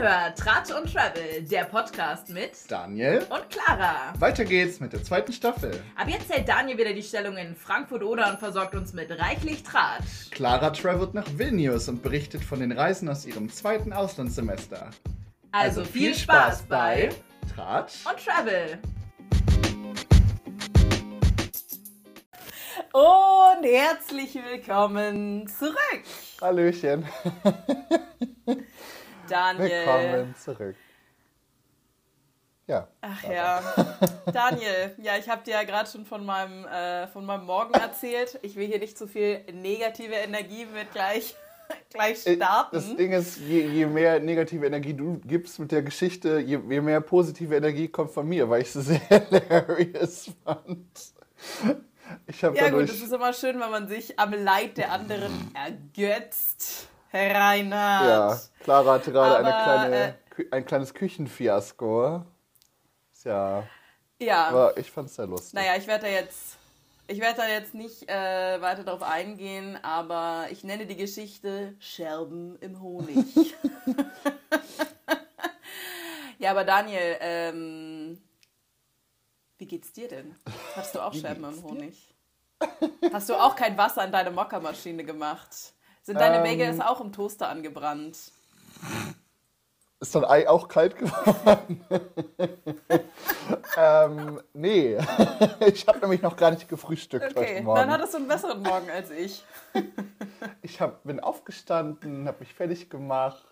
hört Tratsch und Travel, der Podcast mit Daniel und Clara. Weiter geht's mit der zweiten Staffel. Ab jetzt hält Daniel wieder die Stellung in Frankfurt-Oder und versorgt uns mit reichlich Tratsch. Clara travelt nach Vilnius und berichtet von den Reisen aus ihrem zweiten Auslandssemester. Also, viel Spaß bei Tratsch und Travel. Und herzlich willkommen zurück. Hallöchen. Daniel. Willkommen zurück. Ja. Ach ja, Daniel, ja, ich habe dir ja gerade schon von meinem, äh, von meinem Morgen erzählt. Ich will hier nicht zu viel negative Energie mit gleich, gleich Äh, starten. Das Ding ist, je, je mehr negative Energie du gibst mit der Geschichte, je, je mehr positive Energie kommt von mir, weil ich sie sehr hilarious fand. Ich ja gut, es ist immer schön, wenn man sich am Leid der anderen ergötzt, Reinhard. ja, Clara hatte gerade eine kleine, äh, ein kleines Küchenfiasko. Ist ja, Ja, aber ich fand's sehr lustig. naja, ich werde da jetzt, ich werde da jetzt nicht äh, weiter drauf eingehen, aber ich nenne die Geschichte Scherben im Honig. ja, aber Daniel, ähm, wie geht's dir denn? Hast du auch Scherben im dir? Honig? Hast du auch kein Wasser in deine Mokkermaschine gemacht? Sind deine Ähm. Bagels auch im Toaster angebrannt? Ist dein Ei auch kalt geworden? ähm, nee. ich habe nämlich noch gar nicht gefrühstückt heute Okay, Morgen. dann hattest du einen besseren Morgen als ich. Ich hab, bin aufgestanden, habe mich fertig gemacht,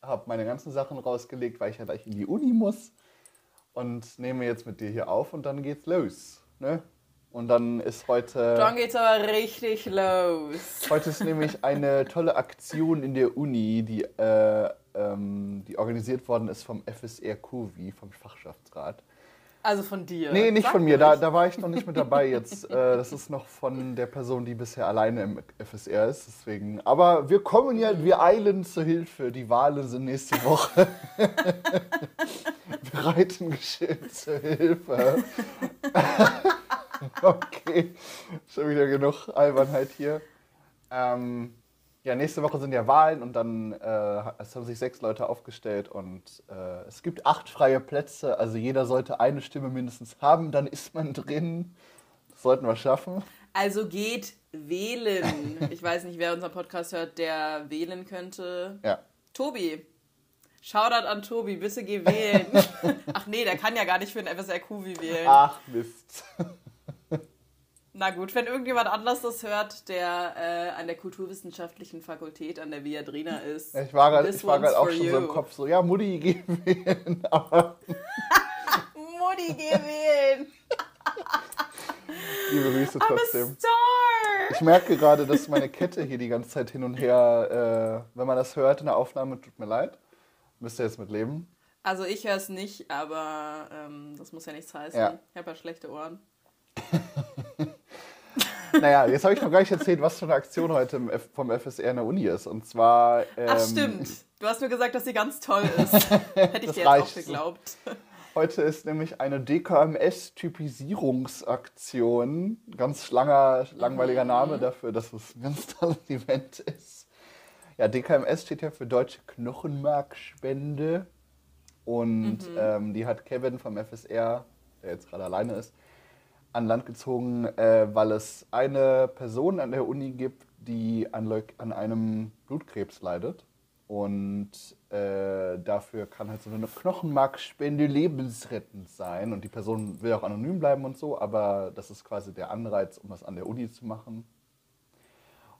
habe meine ganzen Sachen rausgelegt, weil ich ja gleich in die Uni muss. Und nehme jetzt mit dir hier auf und dann geht's los. Ne? Und dann ist heute... Dann geht's aber richtig los. Heute ist nämlich eine tolle Aktion in der Uni, die, äh, ähm, die organisiert worden ist vom FSR COVI, vom Fachschaftsrat. Also von dir. Nee, nicht Sag von mir, da, da war ich noch nicht mit dabei jetzt. Äh, das ist noch von der Person, die bisher alleine im FSR ist. Deswegen. Aber wir kommen ja, wir eilen zur Hilfe. Die Wahlen sind nächste Woche. wir reiten geschehen zur Hilfe. okay, schon wieder genug Albernheit hier. Ähm, ja, nächste Woche sind ja Wahlen und dann äh, es haben sich sechs Leute aufgestellt und äh, es gibt acht freie Plätze. Also jeder sollte eine Stimme mindestens haben, dann ist man drin. Das sollten wir schaffen. Also geht wählen. Ich weiß nicht, wer unseren Podcast hört, der wählen könnte. Ja. Tobi. Shoutout an Tobi, bitte geh wählen. Ach nee, der kann ja gar nicht für den FSR-Kuvi wählen. Ach Mist. Na gut, wenn irgendjemand anders das hört, der äh, an der Kulturwissenschaftlichen Fakultät an der Viadrina ist. Ich war gerade this ich war one's gerade auch schon you. so im Kopf so, ja, Mutti, geh wählen. Mutti, geh wählen. liebe Grüße I'm a trotzdem. star. Ich merke gerade, dass meine Kette hier die ganze Zeit hin und her, äh, wenn man das hört in der Aufnahme, tut mir leid. Müsst ihr jetzt mit leben. Also ich höre es nicht, aber ähm, das muss ja nichts heißen. Ja. Ich habe ja schlechte Ohren. Naja, jetzt habe ich noch gar nicht erzählt, was für eine Aktion heute vom FSR in der Uni ist. Und zwar. Ähm, Ach stimmt. Du hast nur gesagt, dass sie ganz toll ist. Hätte ich dir jetzt auch geglaubt. Heute ist nämlich eine DKMS-Typisierungsaktion. Ganz langer, langweiliger Name dafür, dass es ein ganz tolles Event ist. Ja, DKMS steht ja für Deutsche Knochenmarkspende. Und ähm, die hat Kevin vom FSR, der jetzt gerade alleine ist, an Land gezogen, äh, weil es eine Person an der Uni gibt, die an, Leuk an einem Blutkrebs leidet. Und äh, dafür kann halt so eine Knochenmarkspende lebensrettend sein. Und die Person will auch anonym bleiben und so, aber das ist quasi der Anreiz, um das an der Uni zu machen.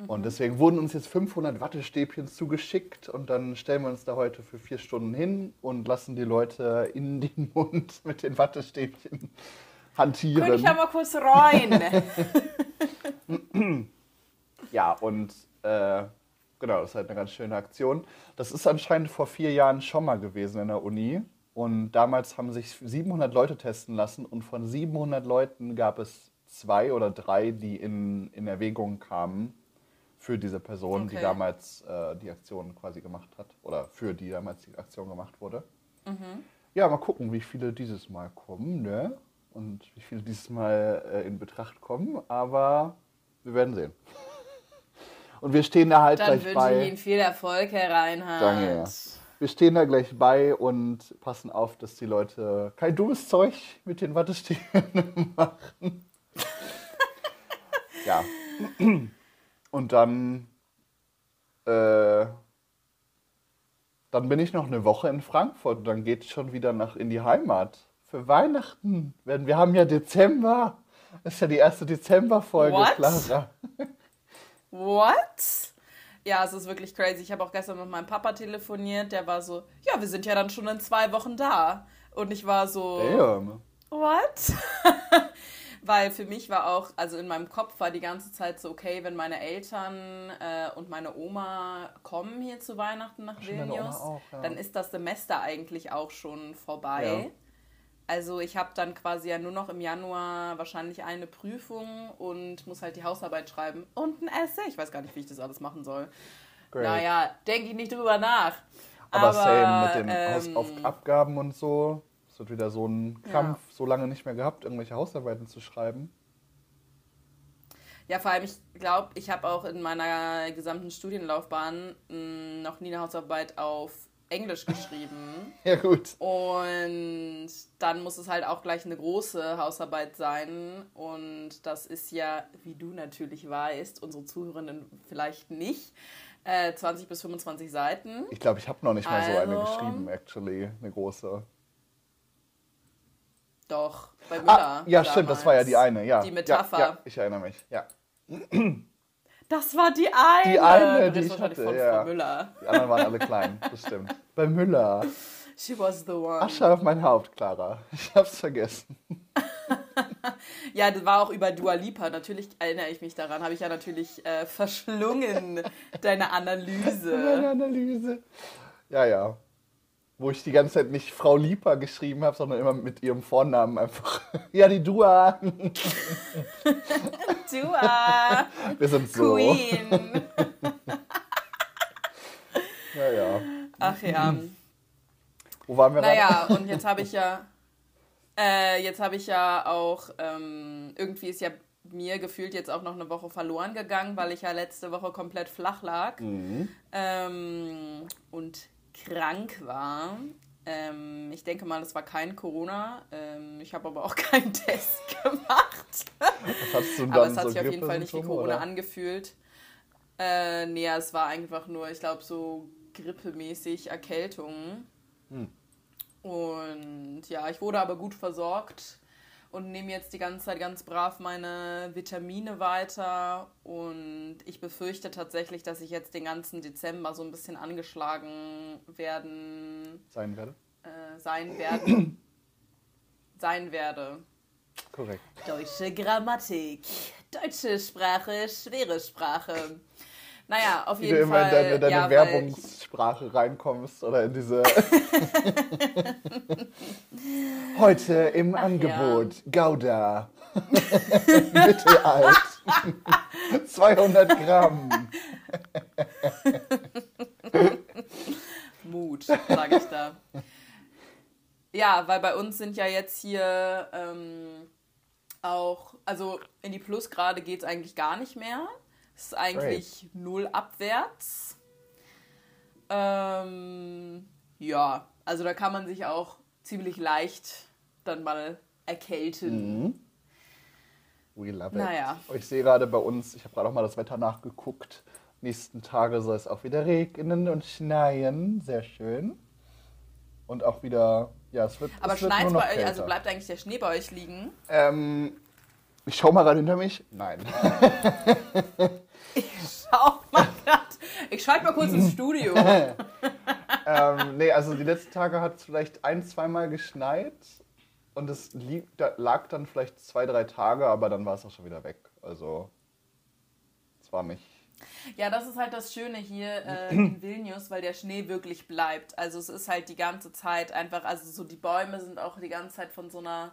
Und deswegen wurden uns jetzt 500 Wattestäbchen zugeschickt und dann stellen wir uns da heute für vier Stunden hin und lassen die Leute in den Mund mit den Wattestäbchen hantieren. Könnte ich ja mal kurz rein. Ja, und äh, genau, das ist halt eine ganz schöne Aktion. Das ist anscheinend vor vier Jahren schon mal gewesen in der Uni. Und damals haben sich 700 Leute testen lassen und von 700 Leuten gab es zwei oder drei, die in, in Erwägung kamen für diese Person, die Okay. damals äh, die Aktion quasi gemacht hat. Oder für die damals die Aktion gemacht wurde. Mhm. Ja, mal gucken, wie viele dieses Mal kommen, ne? Und wie viele dieses Mal äh, in Betracht kommen. Aber wir werden sehen. Und wir stehen da halt Dann gleich wünsche bei. ich Ihnen viel Erfolg, Herr Reinhardt. Danke, ja. wir stehen da gleich bei und passen auf, dass die Leute kein dummes Zeug mit den Wattestäben machen. ja. Und dann, äh, dann bin ich noch eine Woche in Frankfurt und dann geht es schon wieder nach in die Heimat. Für Weihnachten. Werden, wir haben ja Dezember. Das ist ja die erste Dezemberfolge, What? Clara. What? Ja, es ist wirklich crazy. Ich habe auch gestern mit meinem Papa telefoniert. Der war so, ja, wir sind ja dann schon in zwei Wochen da. Und ich war so, Damn. what? Weil für mich war auch, also in meinem Kopf war die ganze Zeit so, okay, wenn meine Eltern äh, und meine Oma kommen hier zu Weihnachten nach Vilnius, auch, ja. dann ist das Semester eigentlich auch schon vorbei. Ja. Also ich habe dann quasi ja nur noch im Januar wahrscheinlich eine Prüfung und muss halt die Hausarbeit schreiben und ein Essay. Ich weiß gar nicht, wie ich das alles machen soll. Great. Naja, denke ich nicht drüber nach. Aber, same mit den ähm, Hausaufgaben und so. Es wird wieder so ein Kampf, so lange nicht mehr gehabt, irgendwelche Hausarbeiten zu schreiben. Ja, vor allem, ich glaube, ich habe auch in meiner gesamten Studienlaufbahn mh, noch nie eine Hausarbeit auf Englisch geschrieben. Ja, gut. Und dann muss es halt auch gleich eine große Hausarbeit sein. Und das ist ja, wie du natürlich weißt, unsere Zuhörenden vielleicht nicht, äh, 20 bis 25 Seiten. Ich glaube, ich habe noch nicht mal so eine Also- geschrieben, actually. Eine große. Doch, bei Müller. Ah, ja, stimmt, das war ja die eine, ja. Die Metapher. Ja, ja, ich erinnere mich, ja. Das war die eine. Die eine, die ich wahrscheinlich hatte, von ja. Frau Müller. Die anderen waren alle klein, das stimmt. Bei Müller. She was the one. Asche auf mein Haupt, Clara. Ich hab's vergessen. Ja, das war auch über Dua Lipa. Natürlich erinnere ich mich daran. Habe ich ja natürlich äh, verschlungen, deine Analyse. Meine Analyse. Ja, ja. Wo ich die ganze Zeit nicht Frau Lieper geschrieben habe, sondern immer mit ihrem Vornamen einfach. Ja, die Dua. Dua, Wir sind so. Queen. Ja, ja. Ach ja. Wo waren wir Naja, und jetzt habe ich ja, äh, jetzt habe ich ja auch, ähm, irgendwie ist ja mir gefühlt jetzt auch noch eine Woche verloren gegangen, weil ich ja letzte Woche komplett flach lag Mhm. ähm, und krank war. Ähm, ich denke mal, es war kein Corona. Ähm, ich habe aber auch keinen Test gemacht. Was hast du dann Aber es hat so sich auf jeden Fall nicht wie Corona oder? angefühlt. Äh, nee, es war einfach nur, ich glaube, so grippemäßig Erkältung. Hm. Und ja, ich wurde aber gut versorgt und nehme jetzt die ganze Zeit ganz brav meine Vitamine weiter. Und ich befürchte tatsächlich, dass ich jetzt den ganzen Dezember so ein bisschen angeschlagen werden Sein werde. äh, sein werden. sein werde. Korrekt. Deutsche Grammatik. Deutsche Sprache, schwere Sprache. Naja, auf Wie jeden du immer Fall. in deine, deine ja, Werbungssprache reinkommst oder in diese. Heute im Angebot Gouda. Mittelalt. 200 Gramm. Mut, sage ich da. Ja, weil bei uns sind ja jetzt hier ähm, auch, also in die Plusgrade geht es eigentlich gar nicht mehr. Ist eigentlich null abwärts. Ähm, ja, also da kann man sich auch ziemlich leicht dann mal erkälten. Mhm. We love it. Naja. Ich sehe gerade bei uns, ich habe gerade auch mal das Wetter nachgeguckt. Nächsten Tage soll es auch wieder regnen und schneien. Sehr schön. Und auch wieder, ja, es wird. Aber es schneit bei euch, also kälter. bleibt eigentlich der Schnee bei euch liegen? Ähm, ich schau mal gerade hinter mich. Nein. Schau mal grad. Ich schalte mal kurz ins Studio. ähm, nee, also die letzten Tage hat es vielleicht ein, zweimal geschneit. Und es lieg, da, lag dann vielleicht zwei, drei Tage, aber dann war es auch schon wieder weg. Also, es war nicht. Ja, das ist halt das Schöne hier äh, in Vilnius, weil der Schnee wirklich bleibt. Also es ist halt die ganze Zeit einfach, also so die Bäume sind auch die ganze Zeit von so einer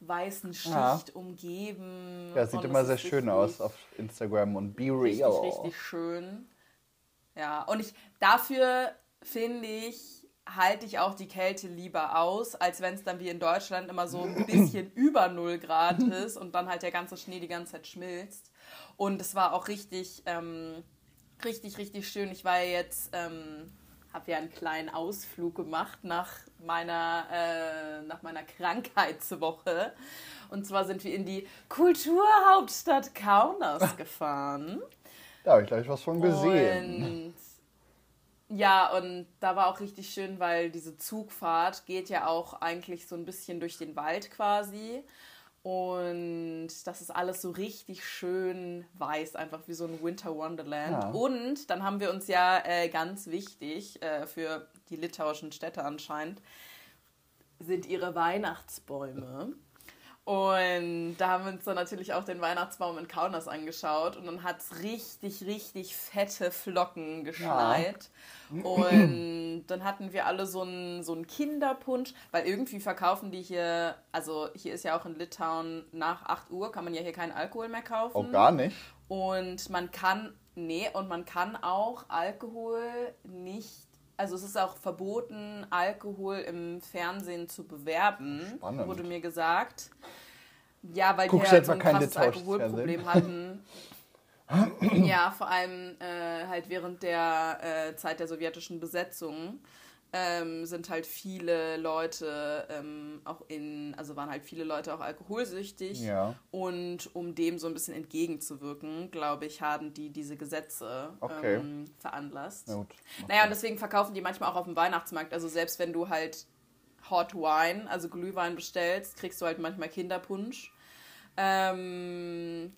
weißen Schicht Ja. umgeben. Ja, sieht Und immer sehr schön richtig- aus auf Instagram und Be Richtig, Real. richtig schön. Ja, und ich dafür finde ich, halte ich auch die Kälte lieber aus, als wenn es dann wie in Deutschland immer so ein bisschen über 0 Grad ist und dann halt der ganze Schnee die ganze Zeit schmilzt. Und es war auch richtig, ähm, richtig, richtig schön. Ich war jetzt, ähm, habe ja einen kleinen Ausflug gemacht nach meiner, äh, nach meiner Krankheitswoche. Und zwar sind wir in die Kulturhauptstadt Kaunas gefahren. Da habe ich gleich was von gesehen. Und ja, und da war auch richtig schön, weil diese Zugfahrt geht ja auch eigentlich so ein bisschen durch den Wald quasi. Und das ist alles so richtig schön weiß, einfach wie so ein Winter Wonderland. Ja. Und dann haben wir uns ja äh, ganz wichtig äh, für die litauischen Städte anscheinend, sind ihre Weihnachtsbäume. Und da haben wir uns dann natürlich auch den Weihnachtsbaum in Kaunas angeschaut und dann hat es richtig, richtig fette Flocken geschneit. Ja. Und dann hatten wir alle so einen, so einen Kinderpunsch, weil irgendwie verkaufen die hier, also hier ist ja auch in Litauen nach 8 Uhr, kann man ja hier keinen Alkohol mehr kaufen. Auch gar nicht. Und man kann, nee, und man kann auch Alkohol nicht also es ist auch verboten, Alkohol im Fernsehen zu bewerben, Spannend. wurde mir gesagt. Ja, weil Guckst wir halt so ein krasses Alkoholproblem hatten. ja, vor allem äh, halt während der äh, Zeit der sowjetischen Besetzung ähm, sind halt viele Leute ähm, auch in, also waren halt viele Leute auch alkoholsüchtig. Ja. Und um dem so ein bisschen entgegenzuwirken, glaube ich, haben die diese Gesetze okay. ähm, veranlasst. Gut. Okay. Naja, und deswegen verkaufen die manchmal auch auf dem Weihnachtsmarkt. Also selbst wenn du halt Hot Wine, also Glühwein bestellst, kriegst du halt manchmal Kinderpunsch. Ähm,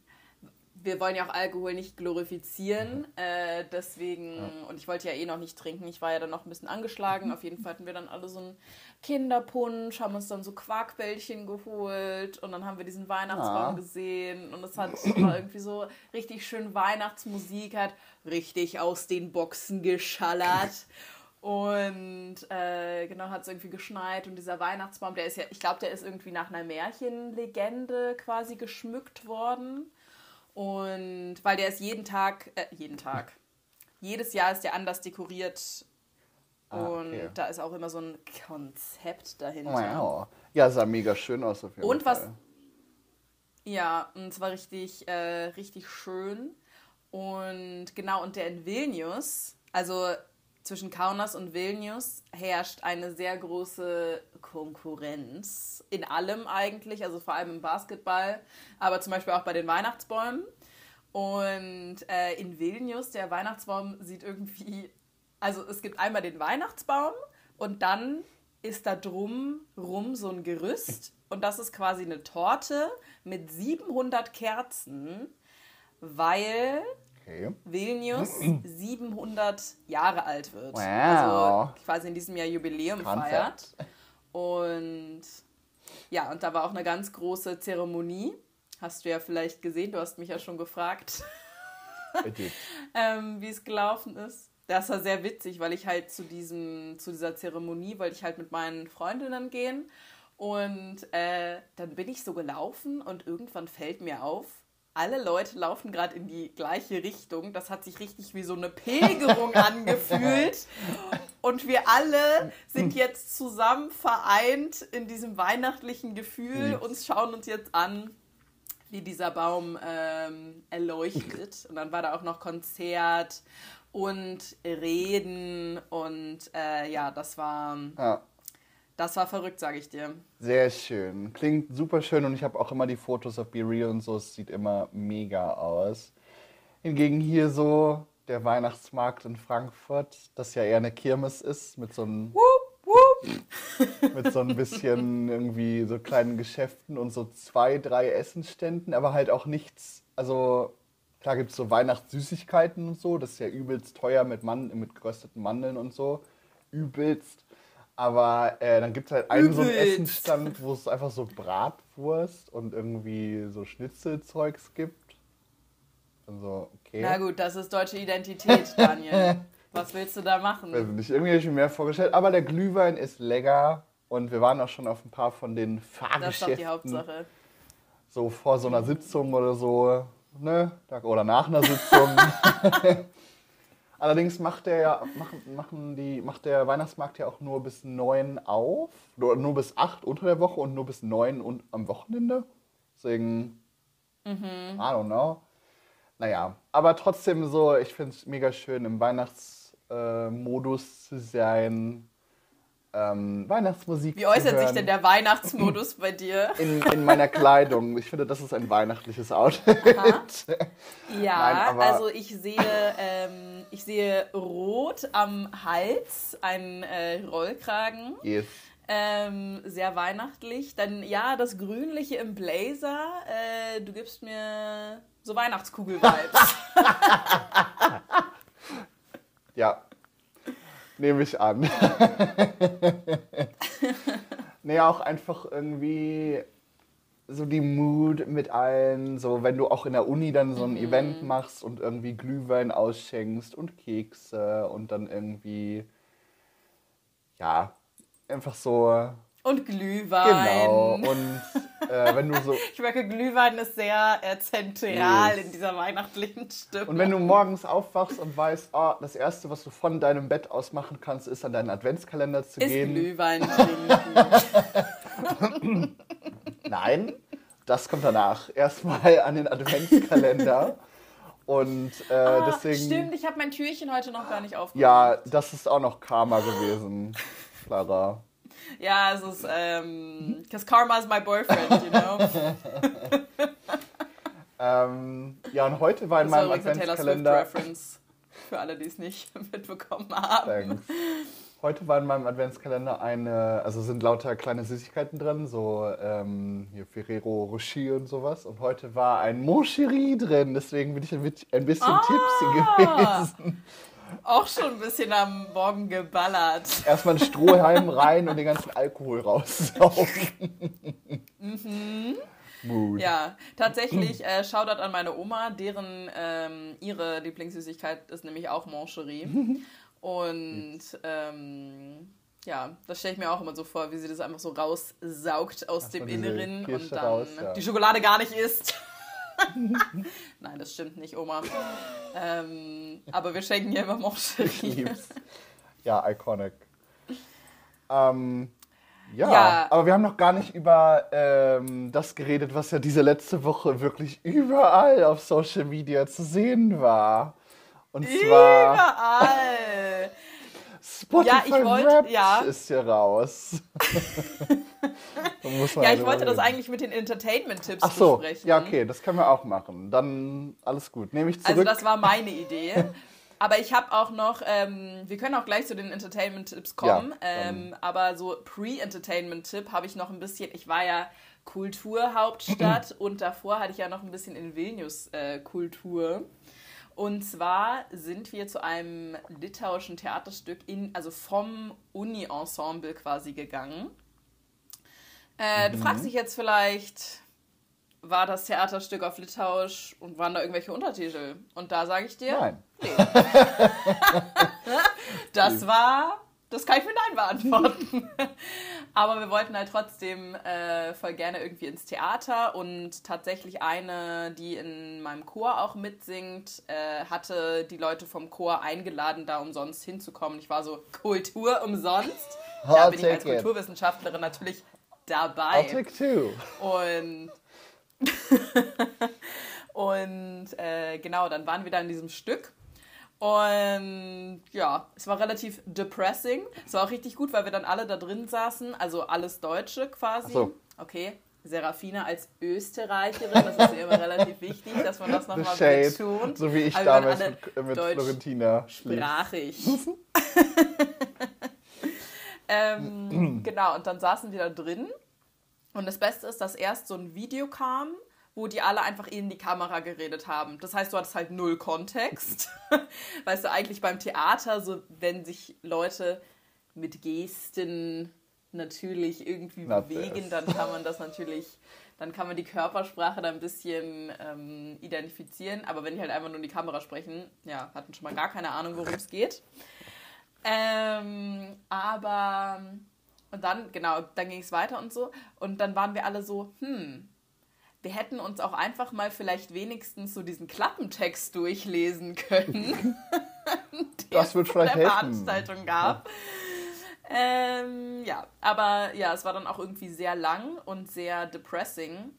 wir wollen ja auch Alkohol nicht glorifizieren, äh, deswegen, ja. und ich wollte ja eh noch nicht trinken, ich war ja dann noch ein bisschen angeschlagen, mhm. auf jeden Fall hatten wir dann alle so einen Kinderpunsch, haben uns dann so Quarkbällchen geholt und dann haben wir diesen Weihnachtsbaum ja. gesehen und es hat war irgendwie so richtig schön Weihnachtsmusik, hat richtig aus den Boxen geschallert. Und äh, genau hat es irgendwie geschneit und dieser Weihnachtsbaum, der ist ja, ich glaube, der ist irgendwie nach einer Märchenlegende quasi geschmückt worden. Und weil der ist jeden Tag, äh, jeden Tag, jedes Jahr ist der anders dekoriert. Ah, und okay. da ist auch immer so ein Konzept dahinter. Wow. Ja, sah mega schön aus auf jeden und Fall. Und was. Ja, und es war richtig, äh, richtig schön. Und genau, und der in Vilnius, also zwischen Kaunas und Vilnius herrscht eine sehr große Konkurrenz. In allem eigentlich, also vor allem im Basketball, aber zum Beispiel auch bei den Weihnachtsbäumen. Und äh, in Vilnius, der Weihnachtsbaum sieht irgendwie, also es gibt einmal den Weihnachtsbaum und dann ist da drum rum so ein Gerüst und das ist quasi eine Torte mit 700 Kerzen, weil Okay. Vilnius 700 Jahre alt wird. Wow. Also quasi in diesem Jahr Jubiläum Konzept. feiert. Und ja, und da war auch eine ganz große Zeremonie. Hast du ja vielleicht gesehen, du hast mich ja schon gefragt, ähm, wie es gelaufen ist. Das war sehr witzig, weil ich halt zu, diesem, zu dieser Zeremonie wollte ich halt mit meinen Freundinnen gehen. Und äh, dann bin ich so gelaufen und irgendwann fällt mir auf, alle Leute laufen gerade in die gleiche Richtung. Das hat sich richtig wie so eine Pilgerung angefühlt. Und wir alle sind jetzt zusammen vereint in diesem weihnachtlichen Gefühl und schauen uns jetzt an, wie dieser Baum ähm, erleuchtet. Und dann war da auch noch Konzert und Reden und äh, ja, das war. Ja das war verrückt, sage ich dir. Sehr schön. Klingt super schön und ich habe auch immer die Fotos auf Be Real und so. Es sieht immer mega aus. Hingegen hier so der Weihnachtsmarkt in Frankfurt, das ja eher eine Kirmes ist, mit so einem. mit so ein bisschen irgendwie so kleinen Geschäften und so zwei, drei Essensständen, aber halt auch nichts. Also klar gibt es so Weihnachtssüßigkeiten und so, das ist ja übelst teuer mit, Mann, mit gerösteten Mandeln und so. Übelst. Aber äh, dann gibt es halt einen so einen Essensstand, wo es einfach so Bratwurst und irgendwie so Schnitzelzeugs gibt. Also, okay. Na gut, das ist deutsche Identität, Daniel. Was willst du da machen? Also nicht irgendwie ich mir mehr vorgestellt. Aber der Glühwein ist lecker und wir waren auch schon auf ein paar von den Fahrgeschäften. Das ist doch die Hauptsache. So vor so einer Sitzung oder so, ne? Oder nach einer Sitzung. Allerdings macht der, ja, machen, machen die, macht der Weihnachtsmarkt ja auch nur bis neun auf. Nur, nur bis acht unter der Woche und nur bis neun und am Wochenende. Deswegen, mhm. I don't know. Naja, aber trotzdem so, ich finde es mega schön im Weihnachts, Weihnachtsmodus äh, zu sein, ähm, Weihnachtsmusik Wie äußert sich denn der Weihnachtsmodus bei dir? In, in meiner Kleidung. Ich finde, das ist ein weihnachtliches Outfit. Ja, Nein, also ich sehe, ähm, ich sehe rot am Hals, einen äh, Rollkragen. Yes. Ähm, sehr weihnachtlich. Dann ja, das Grünliche im Blazer. Äh, du gibst mir so Weihnachtskugel-Vibes. ja, nehme ich an. nee, auch einfach irgendwie so die Mood mit allen, so wenn du auch in der Uni dann so ein mhm. Event machst und irgendwie Glühwein ausschenkst und Kekse und dann irgendwie, ja, einfach so und Glühwein. Genau. Und äh, wenn du so. ich merke, Glühwein ist sehr äh, zentral yes. in dieser weihnachtlichen Stimmung. Und wenn du morgens aufwachst und weißt, oh, das Erste, was du von deinem Bett aus machen kannst, ist an deinen Adventskalender zu ist gehen. Glühwein trinken. Nein, das kommt danach. Erstmal an den Adventskalender. Und äh, ah, deswegen. Stimmt, ich habe mein Türchen heute noch gar nicht aufgemacht. Ja, das ist auch noch Karma gewesen, Clara. Ja, es ist, ähm, because Karma is my boyfriend, you know. ähm, ja, und heute war in das meinem Adventskalender... Reference, für alle, die es nicht mitbekommen haben. Thanks. Heute war in meinem Adventskalender eine, also sind lauter kleine Süßigkeiten drin, so ähm, hier Ferrero Rocher und sowas. Und heute war ein Moncherie drin, deswegen bin ich ein bisschen ah. tipsy gewesen. Auch schon ein bisschen am Morgen geballert. Erstmal ein Strohhalm rein und den ganzen Alkohol raussaugen. mhm. Mood. Ja, tatsächlich, äh, Shoutout an meine Oma, deren ähm, ihre Lieblingssüßigkeit ist nämlich auch Mancherie. Und ähm, ja, das stelle ich mir auch immer so vor, wie sie das einfach so raussaugt aus Ach, dem Inneren und dann raus, ja. die Schokolade gar nicht isst. Nein, das stimmt nicht, Oma. Ähm, aber wir schenken ihr immer Moncherie. Ja, iconic. Ähm, ja, ja, aber wir haben noch gar nicht über ähm, das geredet, was ja diese letzte Woche wirklich überall auf Social Media zu sehen war. Und zwar. Überall! Spotify ja, ich wollte, ja. ist hier raus. ja, ich wollte das eigentlich mit den Entertainment-Tipps Ach so, besprechen. Ja, okay, das können wir auch machen. Dann alles gut. Nehme ich also zurück. Also das war meine Idee. Aber ich habe auch noch, ähm, wir können auch gleich zu den Entertainment-Tipps kommen, ja, ähm, aber so Pre-Entertainment-Tipp habe ich noch ein bisschen, ich war ja Kulturhauptstadt und davor hatte ich ja noch ein bisschen in Vilnius äh, Kultur. Und zwar sind wir zu einem litauischen Theaterstück in, also vom Uni-Ensemble quasi gegangen. Äh, mhm. Du fragst dich jetzt vielleicht, war das Theaterstück auf Litauisch und waren da irgendwelche Untertitel? Und da sage ich dir, Nein. Nee. das war das kann ich mit Nein beantworten. Aber wir wollten halt trotzdem äh, voll gerne irgendwie ins Theater und tatsächlich eine, die in meinem Chor auch mitsingt, äh, hatte die Leute vom Chor eingeladen, da umsonst hinzukommen. Ich war so, Kultur umsonst? Da bin ich als Kulturwissenschaftlerin natürlich dabei. I'll take two. Und, und äh, genau, dann waren wir da in diesem Stück und ja, es war relativ depressing. Es war auch richtig gut, weil wir dann alle da drin saßen, also alles Deutsche quasi. So. Okay, Serafina als Österreicherin, das ist immer relativ wichtig, dass man das nochmal betont. So wie ich Aber damals mit, mit Florentina sprachig. ähm, genau, und dann saßen wir da drin. Und das Beste ist, dass erst so ein Video kam wo die alle einfach in die Kamera geredet haben. Das heißt, du hattest halt null Kontext. weißt du, eigentlich beim Theater, so wenn sich Leute mit Gesten natürlich irgendwie Not bewegen, this. dann kann man das natürlich, dann kann man die Körpersprache da ein bisschen ähm, identifizieren. Aber wenn die halt einfach nur in die Kamera sprechen, ja, hatten schon mal gar keine Ahnung, worum es geht. Ähm, aber und dann, genau, dann ging es weiter und so. Und dann waren wir alle so, hm, wir hätten uns auch einfach mal vielleicht wenigstens so diesen Klappentext durchlesen können. das wird vielleicht der helfen. Veranstaltung gab. Ja. Ähm, ja, aber ja, es war dann auch irgendwie sehr lang und sehr depressing.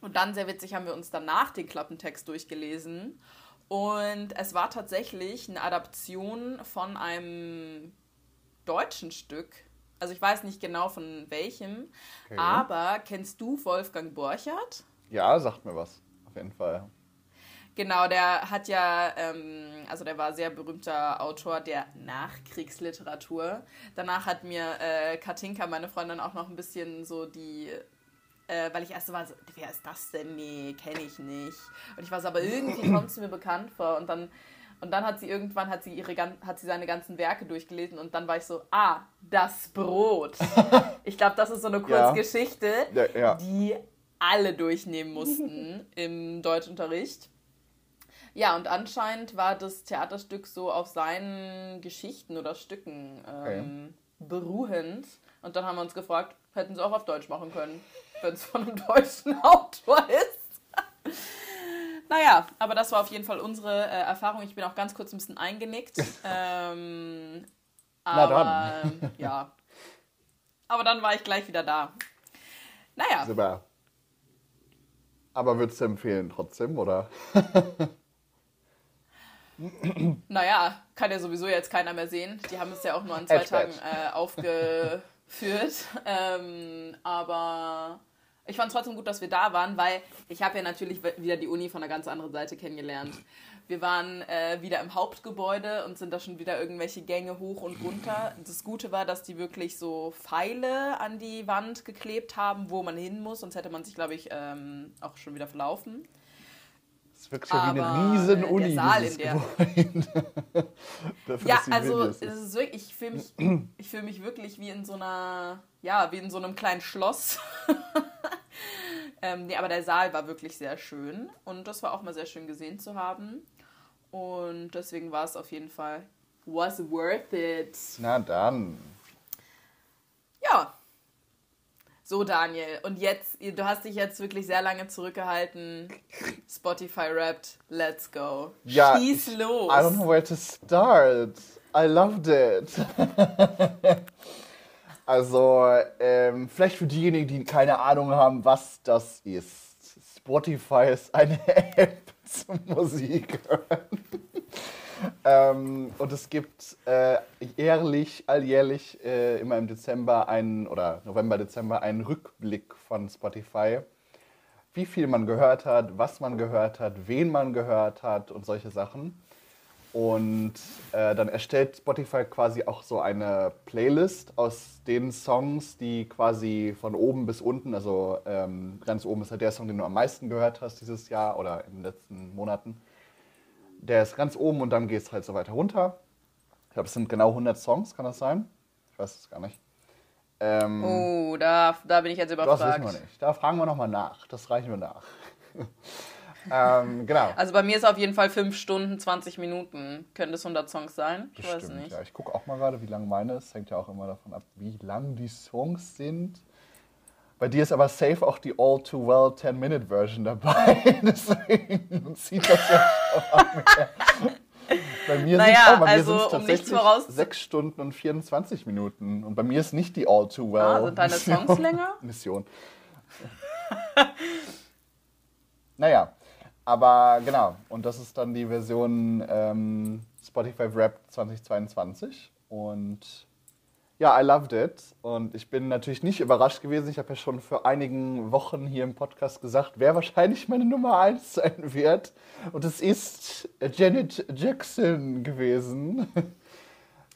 Und dann, sehr witzig, haben wir uns danach den Klappentext durchgelesen. Und es war tatsächlich eine Adaption von einem deutschen Stück. Also ich weiß nicht genau von welchem, okay. aber kennst du Wolfgang Borchardt? Ja, sagt mir was, auf jeden Fall. Genau, der hat ja, ähm, also der war sehr berühmter Autor der Nachkriegsliteratur. Danach hat mir äh, Katinka, meine Freundin, auch noch ein bisschen so die äh, weil ich erst so war, so, wer ist das denn? Nee, kenne ich nicht. Und ich war so, aber irgendwie kommt es mir bekannt vor. Und dann, und dann hat sie irgendwann hat sie, ihre, hat sie seine ganzen Werke durchgelesen und dann war ich so, ah, das Brot. ich glaube, das ist so eine Kurzgeschichte, ja. ja, ja. die alle durchnehmen mussten im Deutschunterricht. Ja, und anscheinend war das Theaterstück so auf seinen Geschichten oder Stücken ähm, okay. beruhend. Und dann haben wir uns gefragt, hätten sie auch auf Deutsch machen können wenn es von einem deutschen Autor ist. Naja, aber das war auf jeden Fall unsere äh, Erfahrung. Ich bin auch ganz kurz ein bisschen eingenickt. ähm, aber Na dann. ja. Aber dann war ich gleich wieder da. Naja. Super. Aber würdest du empfehlen trotzdem, oder? naja, kann ja sowieso jetzt keiner mehr sehen. Die haben es ja auch nur an zwei Tagen äh, aufgeführt. Ähm, aber ich fand es trotzdem gut, dass wir da waren, weil ich habe ja natürlich wieder die Uni von einer ganz anderen Seite kennengelernt. Wir waren äh, wieder im Hauptgebäude und sind da schon wieder irgendwelche Gänge hoch und runter. Das Gute war, dass die wirklich so Pfeile an die Wand geklebt haben, wo man hin muss, sonst hätte man sich, glaube ich, ähm, auch schon wieder verlaufen. Es wirkt schon wie eine riesen Uni. Der Saal in der. Dafür, ja, also es ist wirklich, ich fühle mich, fühl mich wirklich wie in so einer, ja, wie in so einem kleinen Schloss. Ähm, nee, aber der Saal war wirklich sehr schön und das war auch mal sehr schön gesehen zu haben. Und deswegen war es auf jeden Fall was worth it. Na dann. Ja. So, Daniel. Und jetzt, du hast dich jetzt wirklich sehr lange zurückgehalten. Spotify rappt, let's go. Ja, Schieß los. I don't know where to start. I loved it. Also, ähm, vielleicht für diejenigen, die keine Ahnung haben, was das ist. Spotify ist eine App zum Musik hören. ähm, und es gibt äh, jährlich, alljährlich, äh, immer im Dezember einen, oder November, Dezember einen Rückblick von Spotify. Wie viel man gehört hat, was man gehört hat, wen man gehört hat und solche Sachen. Und äh, dann erstellt Spotify quasi auch so eine Playlist aus den Songs, die quasi von oben bis unten, also ähm, ganz oben ist halt der Song, den du am meisten gehört hast dieses Jahr oder in den letzten Monaten. Der ist ganz oben und dann geht es halt so weiter runter. Ich glaube, es sind genau 100 Songs, kann das sein? Ich weiß es gar nicht. Ähm, oh, da, da bin ich jetzt überfragt. Das wissen wir nicht. Da fragen wir nochmal nach. Das reichen wir nach. ähm, genau. Also bei mir ist auf jeden Fall 5 Stunden, 20 Minuten. Könnte es 100 Songs sein? Ich Bestimmt, weiß nicht. Ja, ich gucke auch mal gerade, wie lang meine ist. Hängt ja auch immer davon ab, wie lang die Songs sind. Bei dir ist aber safe auch die All Too Well 10-Minute-Version dabei. Deswegen sieht das ja auch mehr. Bei mir naja, sind es also, tatsächlich um 6 Stunden und 24 Minuten. Und bei mir ist nicht die All Too Well. Ah, sind deine Songs länger? Mission. naja, aber genau, und das ist dann die Version ähm, Spotify Wrapped 2022. Und ja, I loved it. Und ich bin natürlich nicht überrascht gewesen. Ich habe ja schon vor einigen Wochen hier im Podcast gesagt, wer wahrscheinlich meine Nummer 1 sein wird. Und es ist Janet Jackson gewesen.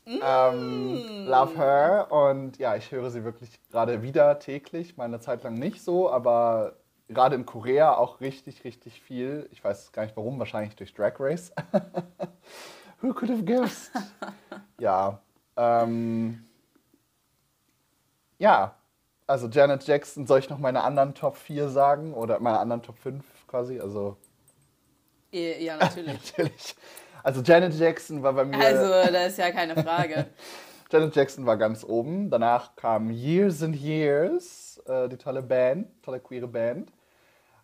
Mm. ähm, love her. Und ja, ich höre sie wirklich gerade wieder täglich. Meine Zeit lang nicht so, aber gerade in Korea auch richtig, richtig viel. Ich weiß gar nicht warum, wahrscheinlich durch Drag Race. Who could have guessed? ja. Ähm, ja, also Janet Jackson, soll ich noch meine anderen Top 4 sagen? Oder meine anderen Top 5 quasi? Also. Ja, natürlich. natürlich. Also Janet Jackson war bei mir. Also, da ist ja keine Frage. Janet Jackson war ganz oben. Danach kam Years and Years, äh, die tolle Band, tolle queere Band.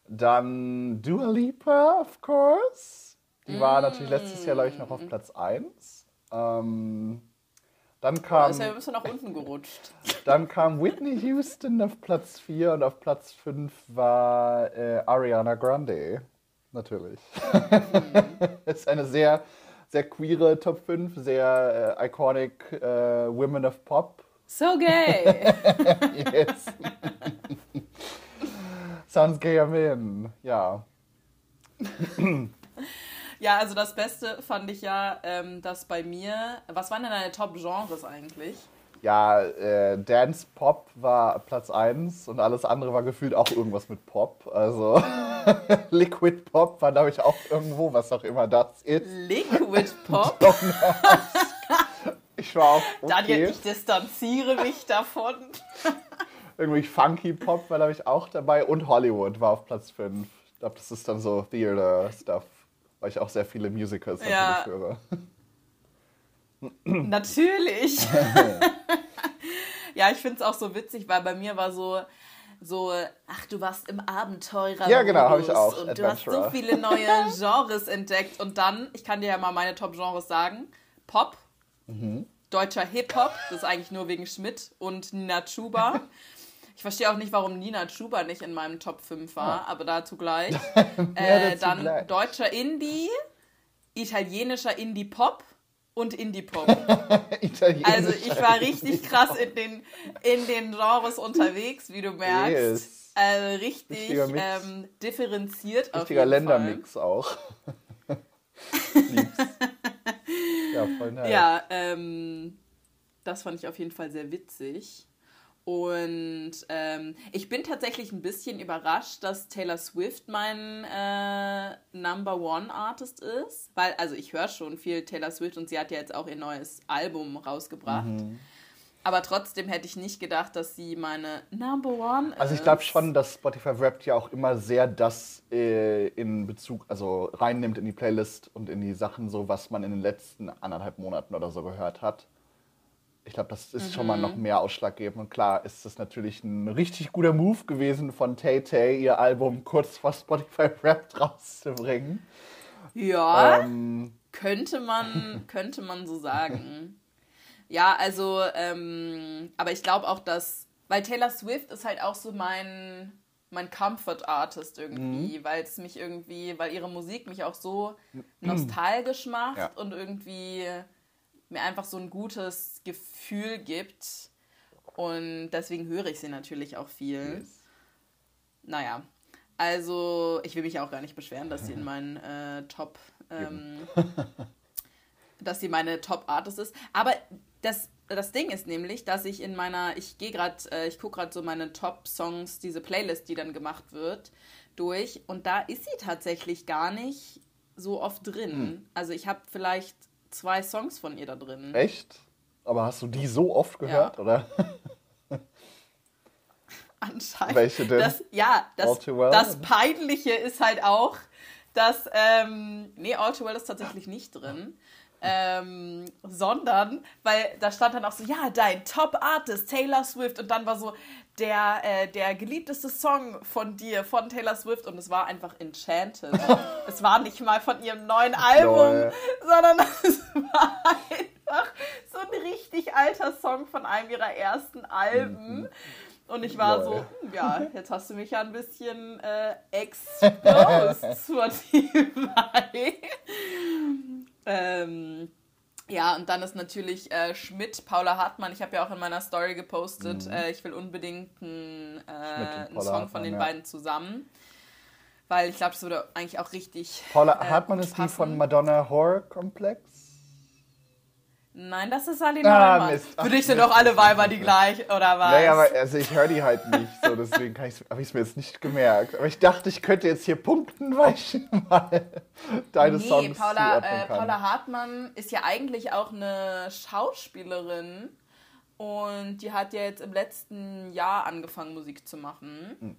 Dann Dua Lipa, of course. Die mm. war natürlich letztes Jahr, glaube ich, noch auf mm. Platz 1. Ähm, dann kam. Oh, ist ja ein bisschen nach unten gerutscht. Dann kam Whitney Houston auf Platz 4 und auf Platz 5 war äh, Ariana Grande. Natürlich. Es ist eine sehr, sehr queere Top 5, sehr äh, iconic äh, Women of Pop. So gay! yes. Sounds gay am in, ja. ja, also das Beste fand ich ja, ähm, dass bei mir, was waren denn deine Top-Genres eigentlich? Ja, äh, Dance Pop war Platz 1 und alles andere war gefühlt auch irgendwas mit Pop. Also Liquid Pop war, glaube ich, auch irgendwo, was auch immer das ist. Liquid Pop? ich war auch. Okay. Daniel, ich distanziere mich davon. Irgendwie Funky Pop war, glaube ich, auch dabei und Hollywood war auf Platz 5. Ich glaube, das ist dann so Theater-Stuff, weil ich auch sehr viele Musicals ja. höre. Natürlich. ja, ich finde es auch so witzig, weil bei mir war so, so, ach, du warst im Abenteurer. Ja, genau, habe ich auch. Und Adventurer. du hast so viele neue Genres entdeckt. Und dann, ich kann dir ja mal meine Top-Genres sagen: Pop, mhm. deutscher Hip-Hop, das ist eigentlich nur wegen Schmidt und Nina Chuba. Ich verstehe auch nicht, warum Nina Chuba nicht in meinem Top 5 war, ja. aber dazu gleich. äh, dazu dann gleich. deutscher Indie, italienischer Indie-Pop und Indie-Pop. also ich war richtig krass in den, in den Genres unterwegs, wie du merkst. Yes. Also richtig ähm, differenziert Richtiger Ländermix auch. ja, voll nice. Ja, ähm, das fand ich auf jeden Fall sehr witzig. Und ähm, ich bin tatsächlich ein bisschen überrascht, dass Taylor Swift mein äh, Number One Artist ist. Weil, also ich höre schon viel Taylor Swift und sie hat ja jetzt auch ihr neues Album rausgebracht. Mhm. Aber trotzdem hätte ich nicht gedacht, dass sie meine Number One ist. Also ich glaube schon, dass Spotify Wrapped ja auch immer sehr das äh, in Bezug, also reinnimmt in die Playlist und in die Sachen so, was man in den letzten anderthalb Monaten oder so gehört hat. Ich glaube, das ist mhm. schon mal noch mhm. mehr ausschlaggebend. Und klar ist das natürlich ein richtig guter Move gewesen von Tay Tay, ihr Album kurz vor Spotify Rap rauszubringen. Ja, ähm. könnte, man, könnte man so sagen. ja, also, ähm, aber ich glaube auch, dass, weil Taylor Swift ist halt auch so mein, mein Comfort Artist irgendwie, mhm. weil es mich irgendwie, weil ihre Musik mich auch so mhm. nostalgisch macht ja. und irgendwie mir einfach so ein gutes Gefühl gibt. Und deswegen höre ich sie natürlich auch viel. Yes. Naja, also ich will mich auch gar nicht beschweren, dass sie in meinen äh, Top, ähm, dass sie meine Top Artist ist. Aber das, das Ding ist nämlich, dass ich in meiner, ich gehe gerade, äh, ich gucke gerade so meine Top Songs, diese Playlist, die dann gemacht wird, durch. Und da ist sie tatsächlich gar nicht so oft drin. Hm. Also ich habe vielleicht zwei Songs von ihr da drin. Echt? Aber hast du die so oft gehört, ja. oder? Anscheinend. Welche denn? Das, ja, das, well? das Peinliche ist halt auch, dass, ähm, nee, All Too Well ist tatsächlich nicht drin. Ähm, sondern, weil da stand dann auch so, ja, dein Top-Artist, Taylor Swift. Und dann war so, der, äh, der geliebteste Song von dir, von Taylor Swift. Und es war einfach Enchanted. es war nicht mal von ihrem neuen Album, Lol. sondern es war einfach so ein richtig alter Song von einem ihrer ersten Alben. Mhm. Und ich war Lol. so, hm, ja, jetzt hast du mich ja ein bisschen äh, exposed, Spotify. ähm, ja, und dann ist natürlich äh, Schmidt, Paula Hartmann. Ich habe ja auch in meiner Story gepostet, mhm. äh, ich will unbedingt einen, äh, einen Song Hartmann, von den ja. beiden zusammen. Weil ich glaube, das würde eigentlich auch richtig. Paula äh, Hartmann ist passen. die von Madonna Horror Complex. Nein, das ist Salina ah, Mist. Für dich sind doch alle Weiber die gleich, oder was? Naja, aber also ich höre die halt nicht, so deswegen habe ich es mir jetzt nicht gemerkt. Aber ich dachte, ich könnte jetzt hier punkten, weil ich mal deine nee, Songs Paula, äh, Paula Hartmann ist ja eigentlich auch eine Schauspielerin und die hat ja jetzt im letzten Jahr angefangen, Musik zu machen. Hm.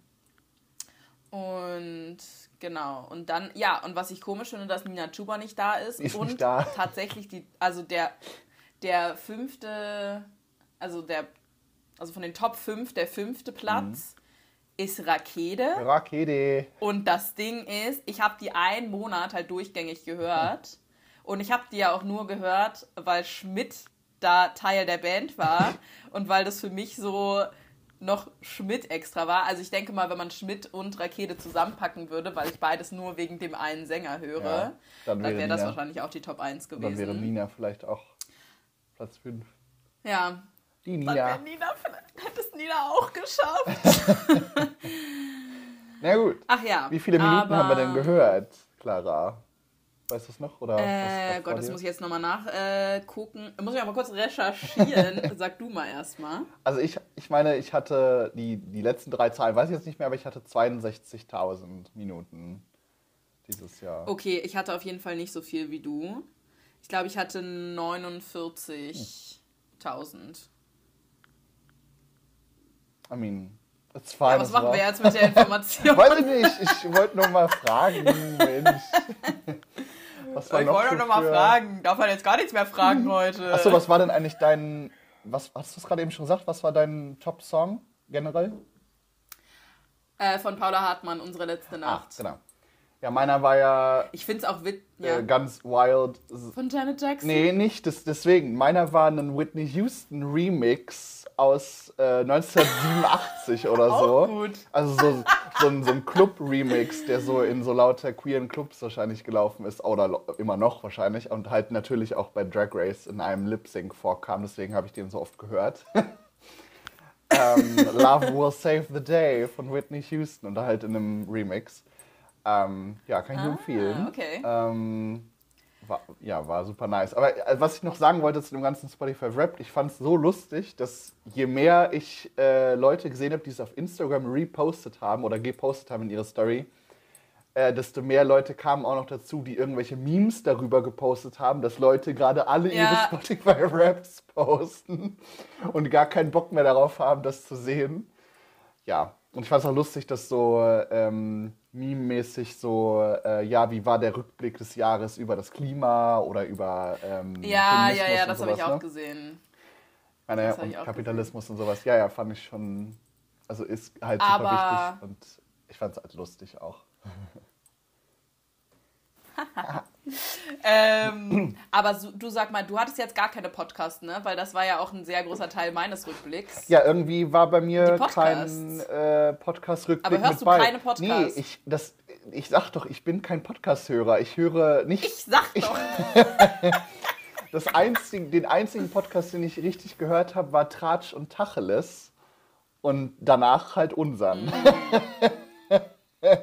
Und genau, und dann, ja, und was ich komisch finde, dass Nina Chuba nicht da ist. ist und da. tatsächlich die, also der, der fünfte, also der, also von den Top 5, der fünfte Platz mhm. ist Rakete. Rakete. Und das Ding ist, ich habe die einen Monat halt durchgängig gehört. Und ich habe die ja auch nur gehört, weil Schmidt da Teil der Band war und weil das für mich so noch Schmidt extra war. Also ich denke mal, wenn man Schmidt und Rakete zusammenpacken würde, weil ich beides nur wegen dem einen Sänger höre, Ja, dann dann wäre wäre das wahrscheinlich auch die Top 1 Dann wäre gewesen. Nina vielleicht auch Platz 5. Ja, Die Nina. Nina, vielleicht- hätte es Nina auch geschafft. Na gut. Ach ja. Wie viele Minuten haben wir denn gehört, Clara? Weißt du es noch? Oder was Äh, vor Gott, das dir? muss ich jetzt nochmal nachgucken. Äh, muss ich aber kurz recherchieren. Sag du mal erstmal. Also ich, ich meine, ich hatte die, die letzten drei Zahlen, weiß ich jetzt nicht mehr, aber ich hatte 62.000 Minuten dieses Jahr. Okay, ich hatte auf jeden Fall nicht so viel wie du. Ich glaube, ich hatte 49.000. I mean, it's fine. Ja, was as machen well. wir jetzt mit der Information? Weiß ich nicht, ich wollte nur mal fragen, Mensch. Was war ich noch wollte noch mal fragen. Darf man jetzt gar nichts mehr fragen heute? Achso, was war denn eigentlich dein, was, hast du es gerade eben schon gesagt, was war dein Top-Song generell? Äh, von Paula Hartmann, unsere letzte Ah, Nacht. genau. Ja, meiner war ja, Ich finde es auch wit ja. äh, ganz wild. von Janet Jackson. Nee, nicht, das, deswegen. Meiner war ein Whitney Houston Remix aus äh, 1987 oder Auch so. gut. Also so, so ein, so ein Club-Remix, der so in so lauter queeren Clubs wahrscheinlich gelaufen ist. Oder immer noch wahrscheinlich. Und halt natürlich auch bei Drag Race in einem Lip-Sync vorkam. Deswegen habe ich den so oft gehört. ähm, Love Will Save the Day von Whitney Houston. Und halt in einem Remix. Ähm, ja, kann ich nur Ah, empfehlen. okay. Ähm, war, ja, war super nice. Aber äh, was ich noch sagen wollte zu dem ganzen Spotify Rap, ich fand es so lustig, dass je mehr ich äh, Leute gesehen habe, die es auf Instagram repostet haben oder gepostet haben in ihre Story, äh, desto mehr Leute kamen auch noch dazu, die irgendwelche Memes darüber gepostet haben, dass Leute gerade alle ihre Ja. Spotify Raps posten und gar keinen Bock mehr darauf haben, das zu sehen. Ja, und ich fand es auch lustig, dass so ähm, meme-mäßig so, äh, ja, wie war der Rückblick des Jahres über das Klima oder über ähm, Ja, ja, ja, das habe ich auch ne? gesehen. Das hab und Kapitalismus und sowas. Ja, ja, fand ich schon, also ist halt super Aber- wichtig und ich fand es halt lustig auch. Ähm, aber so, du sag mal, du hattest jetzt gar keine Podcasts, ne? Weil das war ja auch ein sehr großer Teil meines Rückblicks. Ja, irgendwie war bei mir kein äh, Podcast-Rückblick Aber hörst mit du bei. keine Podcasts? Nee, ich, das, ich sag doch, ich bin kein Podcast-Hörer. Ich höre nicht. Ich sag doch. Das einzige, den einzigen Podcast, den ich richtig gehört habe, war Tratsch und Tacheles. Und danach halt unseren. Mhm.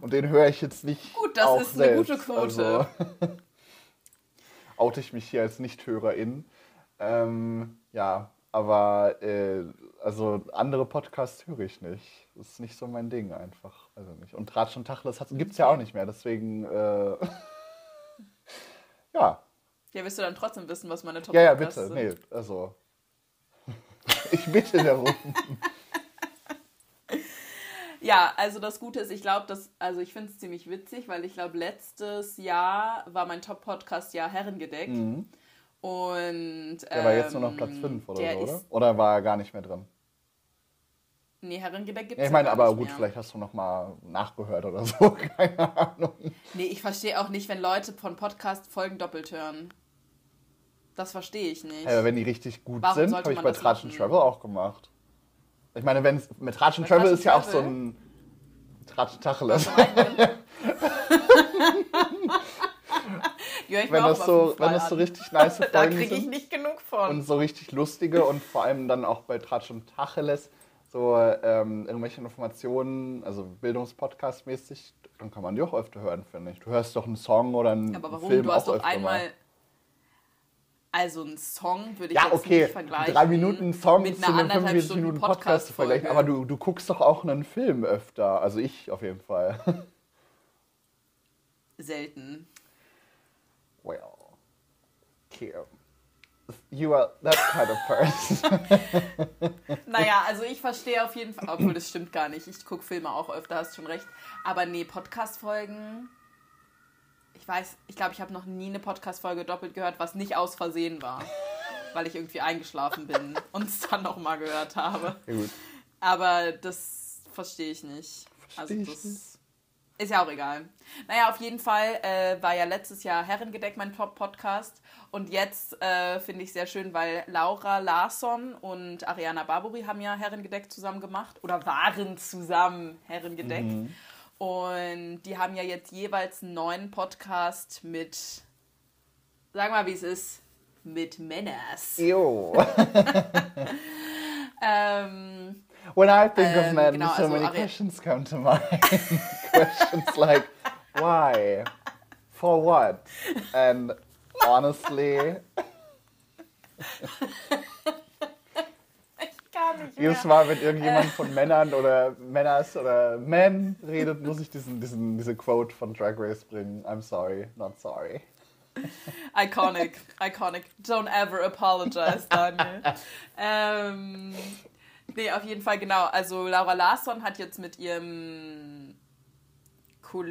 und den höre ich jetzt nicht. Gut, das auch ist eine selbst. gute Quote. Also, oute ich mich hier als Nichthörerin. Ähm, ja, aber äh, also andere Podcasts höre ich nicht. Das ist nicht so mein Ding einfach. Also nicht. Und Tratsch und Tacheles gibt es ja auch nicht mehr. Deswegen, äh, ja. Ja, willst du dann trotzdem wissen, was meine top Ja, ja, Podcasts bitte. sind? Nee, also. Ich bitte darum. Ja, also das Gute ist, ich glaube, dass, also ich finde es ziemlich witzig, weil ich glaube, letztes Jahr war mein Top-Podcast ja Herrengedeck. Und Mhm. Der war jetzt nur noch ähm, Platz 5 oder der so, oder? Oder war er gar nicht mehr drin? nee, Herrengedeck gibt Ja, es ich meine, aber gut, mehr. vielleicht hast du noch mal nachgehört oder so. Keine Ahnung. Nee, ich verstehe auch nicht, wenn Leute von Podcast-Folgen doppelt hören. Das verstehe ich nicht. Ja, aber wenn die richtig gut Warum sind, habe ich bei das Tratsch and machen? Travel auch gemacht. Ich meine, wenn mit Tratsch and Bei Travel ist ja auch so ein Tratsch Tacheles. Ja, Wenn das auch so, wenn das so richtig nice Da Folgen kriege ich sind nicht genug von. und so richtig lustige und vor allem dann auch bei Tratsch und Tacheles so ähm, irgendwelche Informationen, also Bildungspodcast-mäßig, dann kann man die auch öfter hören, finde ich. Du hörst doch einen Song oder einen aber warum? Film du hast auch doch öfter einmal. mal. Also ein Song würde ich Ja, jetzt okay, nicht vergleichen. drei Minuten Song mit zu einer einem anderthalb 45 Stunden Minuten Podcast zu vergleichen. Aber du, du guckst doch auch einen Film öfter. Also ich auf jeden Fall. Selten. Well, Kim, you are that kind of person. Naja, also ich verstehe auf jeden Fall, obwohl das stimmt gar nicht. Ich gucke Filme auch öfter, hast schon recht. Aber nee, Podcast-Folgen. Ich weiß, ich glaube, ich habe noch nie eine Podcast-Folge doppelt gehört, was nicht aus Versehen war. weil ich irgendwie eingeschlafen bin und es dann nochmal gehört habe. ja. Aber das verstehe ich nicht. Versteh also das, Ist ja auch egal. Naja, auf jeden Fall äh, war ja letztes Jahr Herrengedeck mein Top-Podcast. Und jetzt äh, finde ich sehr schön, weil Laura Larsson und Ariana Barbori haben ja Herrengedeck zusammen gemacht oder waren zusammen Herrengedeck. Mhm. Und die haben ja jetzt jeweils einen neuen Podcast mit, sag mal, wie es ist, mit Männers. Jo. ähm, When I think ähm, of men, genau, so also many Ari questions come to mind. questions like, why? For what? And honestly... Jedes Mal, wenn irgendjemand von Männern oder Männers oder Men redet, muss ich diesen, diesen, diese Quote von Drag Race bringen. I'm sorry, not sorry. Iconic, iconic. Don't ever apologize, Daniel. ähm, nee, auf jeden Fall, genau. Also Laura Larsson hat jetzt mit ihrem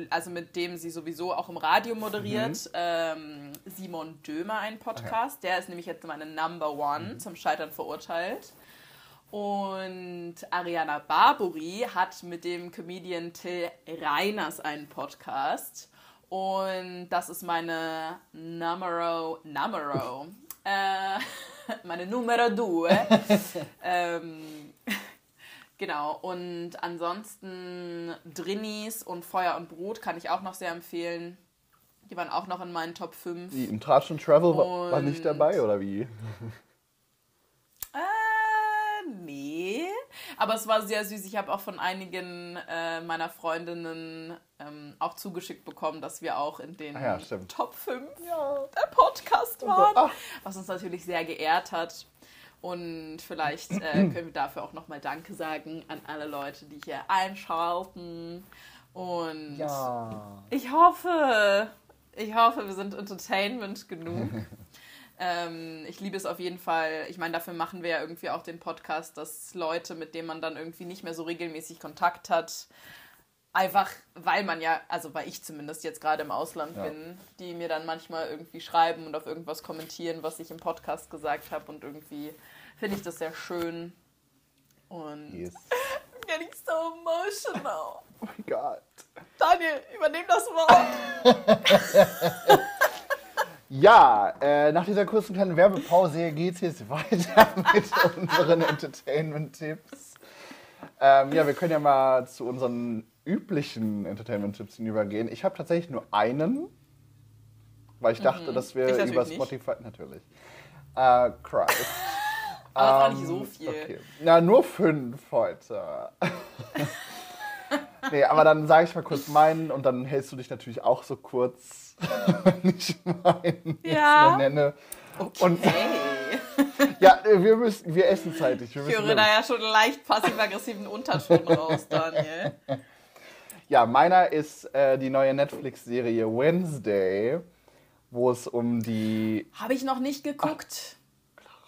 also mit dem sie sowieso auch im Radio moderiert, mhm. ähm, Simon Dömer einen Podcast. Okay. Der ist nämlich jetzt meine Number One mhm. zum Scheitern verurteilt. Und Ariana Barbori hat mit dem Comedian Till Reiners einen Podcast. Und das ist meine Numero, Numero, äh, meine Numero due. ähm, genau, und ansonsten Drinnies und Feuer und Brot kann ich auch noch sehr empfehlen. Die waren auch noch in meinen Top 5. Wie, im Tratsch und Travel war, war nicht dabei, oder wie? nee. Aber es war sehr süß. Ich habe auch von einigen äh, meiner Freundinnen ähm, auch zugeschickt bekommen, dass wir auch in den ah ja, Top 5 ja. der Podcast waren. Oh was uns natürlich sehr geehrt hat. Und vielleicht äh, können wir dafür auch nochmal Danke sagen an alle Leute, die hier einschalten. Und ja. ich hoffe, ich hoffe, wir sind Entertainment genug. Ähm, ich liebe es auf jeden Fall. Ich meine, dafür machen wir ja irgendwie auch den Podcast, dass Leute, mit denen man dann irgendwie nicht mehr so regelmäßig Kontakt hat, einfach, weil man ja, also weil ich zumindest jetzt gerade im Ausland ja. bin, die mir dann manchmal irgendwie schreiben und auf irgendwas kommentieren, was ich im Podcast gesagt habe und irgendwie finde ich das sehr schön. Und yes. I'm getting so emotional. Oh mein Gott. Daniel, übernehm das Wort. Ja, äh, nach dieser kurzen kleinen Werbepause geht es jetzt weiter mit unseren Entertainment-Tipps. Ähm, ja, wir können ja mal zu unseren üblichen Entertainment-Tipps hinübergehen. Ich habe tatsächlich nur einen, weil ich mhm. dachte, dass wir ich über Spotify. Nicht. Natürlich. Äh, Christ. Aber ähm, das war nicht so viel. Okay. Na, nur fünf heute. nee, aber dann sage ich mal kurz meinen und dann hältst du dich natürlich auch so kurz wenn ich meinen ja. nenne. Okay. Und, ja, wir müssen, wir essen zeitig. Wir ich höre da ja schon leicht passiv-aggressiven Unterton raus, Daniel. Ja, meiner ist äh, die neue Netflix-Serie Wednesday, wo es um die. Habe ich noch nicht geguckt.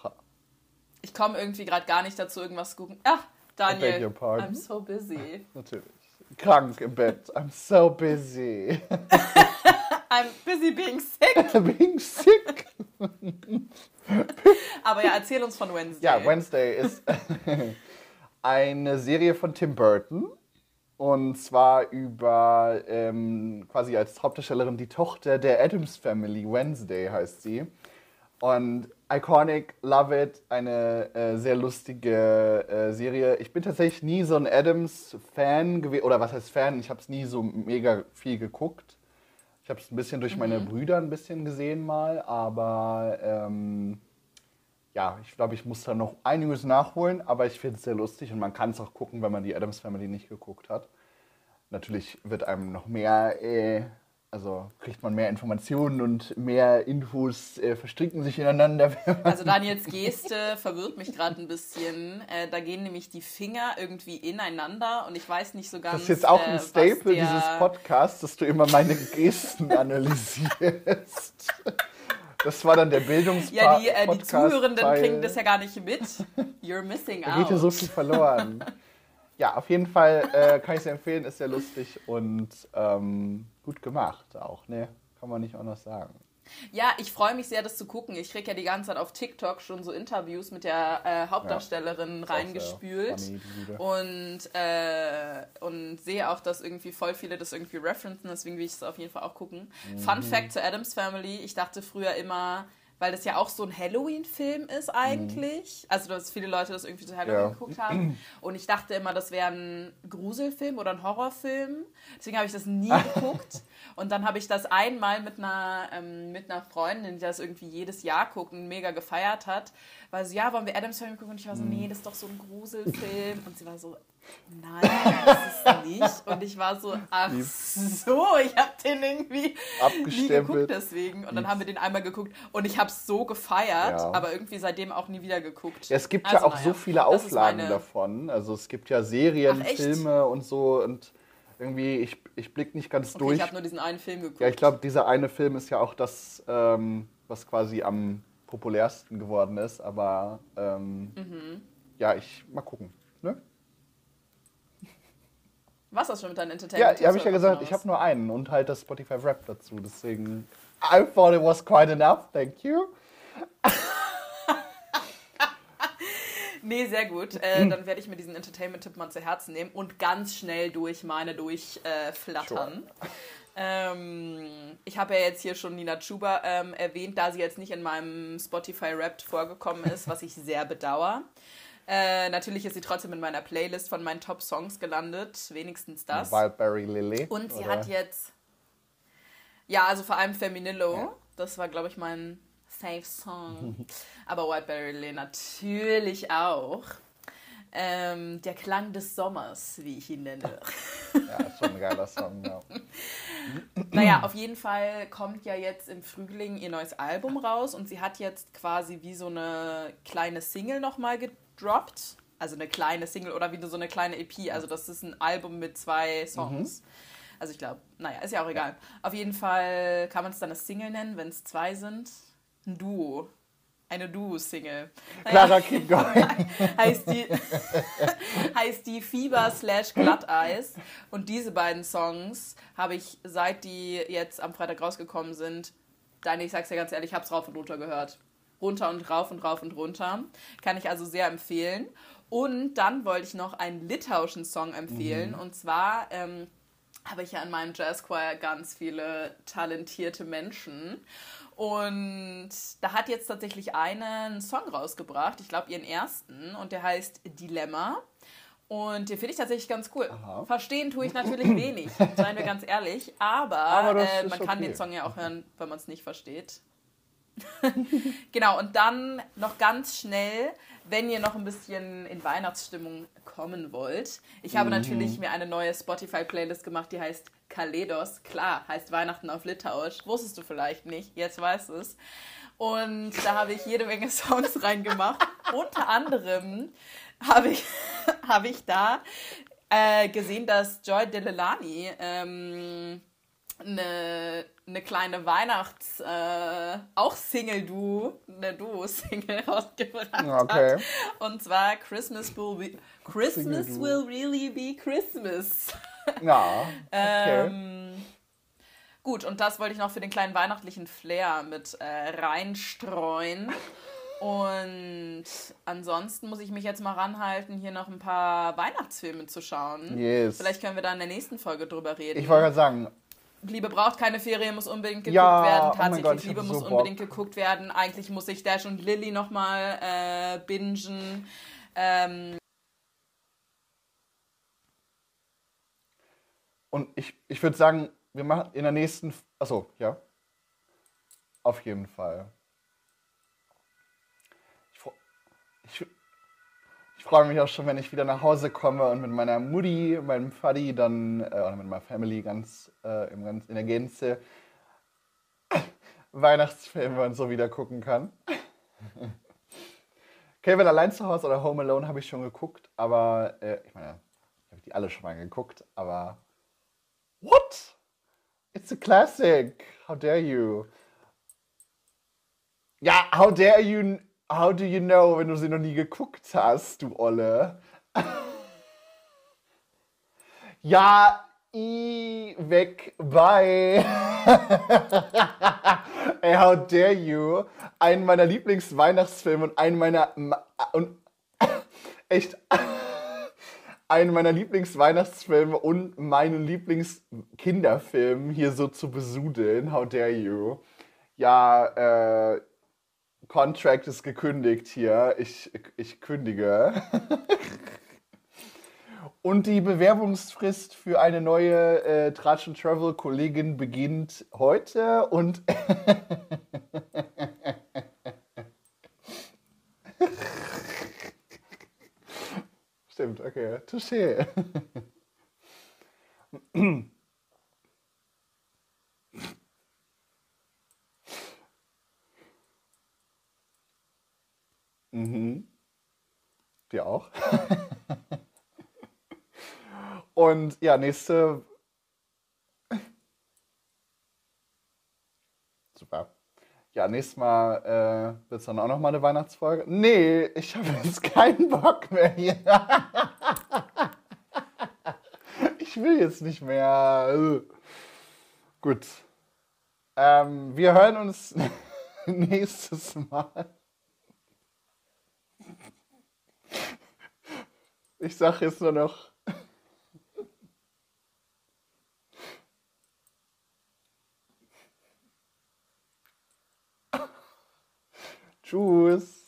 Ach, ich komme irgendwie gerade gar nicht dazu, irgendwas zu gucken. Ach, Daniel, I'm so busy. Natürlich. Krank im Bett. I'm so busy. I'm busy being sick. being sick. Aber ja, erzähl uns von Wednesday. Ja, Wednesday ist eine Serie von Tim Burton. Und zwar über ähm, quasi als Hauptdarstellerin die Tochter der Adams Family. Wednesday heißt sie. Und iconic, love it, eine äh, sehr lustige äh, Serie. Ich bin tatsächlich nie so ein Adams-Fan gewesen, oder was heißt Fan? Ich habe es nie so mega viel geguckt. Ich habe es ein bisschen durch meine mhm. Brüder ein bisschen gesehen mal, aber ähm, ja, ich glaube, ich muss da noch einiges nachholen, aber ich finde es sehr lustig und man kann es auch gucken, wenn man die Adams Family nicht geguckt hat. Natürlich wird einem noch mehr äh, also kriegt man mehr Informationen und mehr Infos äh, verstricken sich ineinander. Also Daniels Geste verwirrt mich gerade ein bisschen. Äh, da gehen nämlich die Finger irgendwie ineinander und ich weiß nicht so ganz. Das ist jetzt auch ein äh, Staple dieses Podcasts, dass du immer meine Gesten analysierst. Das war dann der Bildungspodcast. Ja, die, äh, die Zuhörenden kriegen das ja gar nicht mit. You're missing out. Da geht ja so viel verloren. ja, auf jeden Fall äh, kann ich es empfehlen, ist sehr lustig und ähm, gut gemacht auch, ne? Kann man nicht anders sagen. Ja, ich freue mich sehr, das zu gucken. Ich kriege ja die ganze Zeit auf TikTok schon so Interviews mit der äh, Hauptdarstellerin ja, reingespült und, äh, und sehe auch, dass irgendwie voll viele das irgendwie referenzen, deswegen will ich es auf jeden Fall auch gucken. Mhm. Fun Fact zur Adams Family, ich dachte früher immer, weil das ja auch so ein Halloween-Film ist eigentlich. Mhm. Also, dass viele Leute das irgendwie zu Halloween ja. geguckt haben. Und ich dachte immer, das wäre ein Gruselfilm oder ein Horrorfilm. Deswegen habe ich das nie geguckt. Und dann habe ich das einmal mit einer, ähm, mit einer Freundin, die das irgendwie jedes Jahr guckt und mega gefeiert hat, weil sie, ja, wollen wir Adams Family gucken? Und ich war so, mhm. nee, das ist doch so ein Gruselfilm. Und sie war so, nein, das ist nicht. Und ich war so, ach so, ich habe den irgendwie nie geguckt deswegen. Und dann haben wir den einmal geguckt und ich habe es so gefeiert, ja. aber irgendwie seitdem auch nie wieder geguckt. Ja, es gibt also, ja auch naja, so viele Auflagen meine... davon. Also es gibt ja Serien, ach, Filme und so und irgendwie, ich, ich blick nicht ganz okay, durch. Ich habe nur diesen einen Film geguckt. Ja, ich glaube, dieser eine Film ist ja auch das, ähm, was quasi am populärsten geworden ist. Aber ähm, mhm. ja, ich mal gucken. Ne? Was das schon mit deinen Entertainment? Ja, habe ich ja gesagt, ich habe nur einen und halt das Spotify Rap dazu. Deswegen, I thought it was quite enough. Thank you. nee, sehr gut. Äh, dann werde ich mir diesen Entertainment-Tipp mal zu Herzen nehmen und ganz schnell durch meine durchflattern. Äh, ähm, ich habe ja jetzt hier schon Nina Chuba ähm, erwähnt, da sie jetzt nicht in meinem Spotify Wrapped vorgekommen ist, was ich sehr bedauere. Äh, natürlich ist sie trotzdem in meiner Playlist von meinen Top Songs gelandet, wenigstens das. Wildberry Lily. Und sie oder? hat jetzt, ja, also vor allem Feminillo, ja. das war, glaube ich, mein Safe Song. Aber Wildberry Lily natürlich auch. Ähm, der Klang des Sommers, wie ich ihn nenne. ja, ist schon ein geiler Song, ja. naja, auf jeden Fall kommt ja jetzt im Frühling ihr neues Album raus und sie hat jetzt quasi wie so eine kleine Single nochmal gedroppt. Also eine kleine Single oder wie so eine kleine EP. Also das ist ein Album mit zwei Songs. Mhm. Also ich glaube, naja, ist ja auch egal. Auf jeden Fall kann man es dann eine Single nennen, wenn es zwei sind. Ein Duo eine Duo-Single. Clara Keep Going. heißt die, heißt die Fieber slash Glatteis. Und diese beiden Songs habe ich, seit die jetzt am Freitag rausgekommen sind, dann, ich sag's dir ganz ehrlich, ich hab's rauf und runter gehört. Runter und rauf und rauf und runter. Kann ich also sehr empfehlen. Und dann wollte ich noch einen litauischen Song empfehlen. Mhm. Und zwar ähm, habe ich ja in meinem Jazzchoir ganz viele talentierte Menschen. Und da hat jetzt tatsächlich eine einen Song rausgebracht, ich glaube ihren ersten, und der heißt Dilemma. Und den finde ich tatsächlich ganz cool. Aha. Verstehen tue ich natürlich wenig, seien wir ganz ehrlich. Aber, aber äh, man kann okay. den Song ja auch hören, wenn man es nicht versteht. genau, und dann noch ganz schnell, wenn ihr noch ein bisschen in Weihnachtsstimmung kommen wollt. Ich habe mhm. natürlich mir eine neue Spotify-Playlist gemacht, die heißt Kaledos. Klar, heißt Weihnachten auf Litauisch. Wusstest du vielleicht nicht, jetzt weißt du es. Und da habe ich jede Menge Songs reingemacht. Unter anderem habe ich, hab ich da äh, gesehen, dass Joy Delelani ähm, eine, eine kleine Weihnachts-, äh, auch Single-Duo, eine Duo-Single rausgebracht okay. hat. Und zwar Christmas will, be, Christmas will really be Christmas. Ja, okay. ähm, gut, und das wollte ich noch für den kleinen weihnachtlichen Flair mit äh, reinstreuen. Und ansonsten muss ich mich jetzt mal ranhalten, hier noch ein paar Weihnachtsfilme zu schauen. Yes. Vielleicht können wir da in der nächsten Folge drüber reden. Ich wollte gerade sagen, Liebe braucht keine Ferien, muss unbedingt geguckt ja, werden. Oh Tatsächlich, oh Gott, Liebe muss so unbedingt Bock. geguckt werden. Eigentlich muss ich Dash und Lilly nochmal äh, bingen. Ähm und ich, ich würde sagen, wir machen in der nächsten. Achso, ja. Auf jeden Fall. Ich, ich, ich freue mich auch schon, wenn ich wieder nach Hause komme und mit meiner Mutti, meinem Faddy dann, äh, oder mit meiner Family ganz, äh, im, ganz in der Gänze Weihnachtsfilme und so wieder gucken kann. Kevin allein zu Hause oder Home Alone habe ich schon geguckt, aber äh, ich meine, ich habe die alle schon mal geguckt, aber what? It's a classic. How dare you? Ja, how dare you How do you know, wenn du sie noch nie geguckt hast, du Olle? ja, I weg bei. Ey, how dare you? Einen meiner Lieblingsweihnachtsfilme und einen meiner und echt einen meiner Lieblingsweihnachtsfilme und meinen Lieblingskinderfilm hier so zu besudeln. How dare you? Ja, äh, Contract ist gekündigt hier. Ich, ich kündige. Und die Bewerbungsfrist für eine neue äh, Tratsch Travel Kollegin beginnt heute und Stimmt, okay. Touché. mhm. Dir auch? Und ja, nächste. Super. Ja, nächstes Mal äh, wird es dann auch noch mal eine Weihnachtsfolge. Nee, ich habe jetzt keinen Bock mehr hier. ich will jetzt nicht mehr. Gut. Ähm, wir hören uns nächstes Mal. Ich sage jetzt nur noch. Tschüss.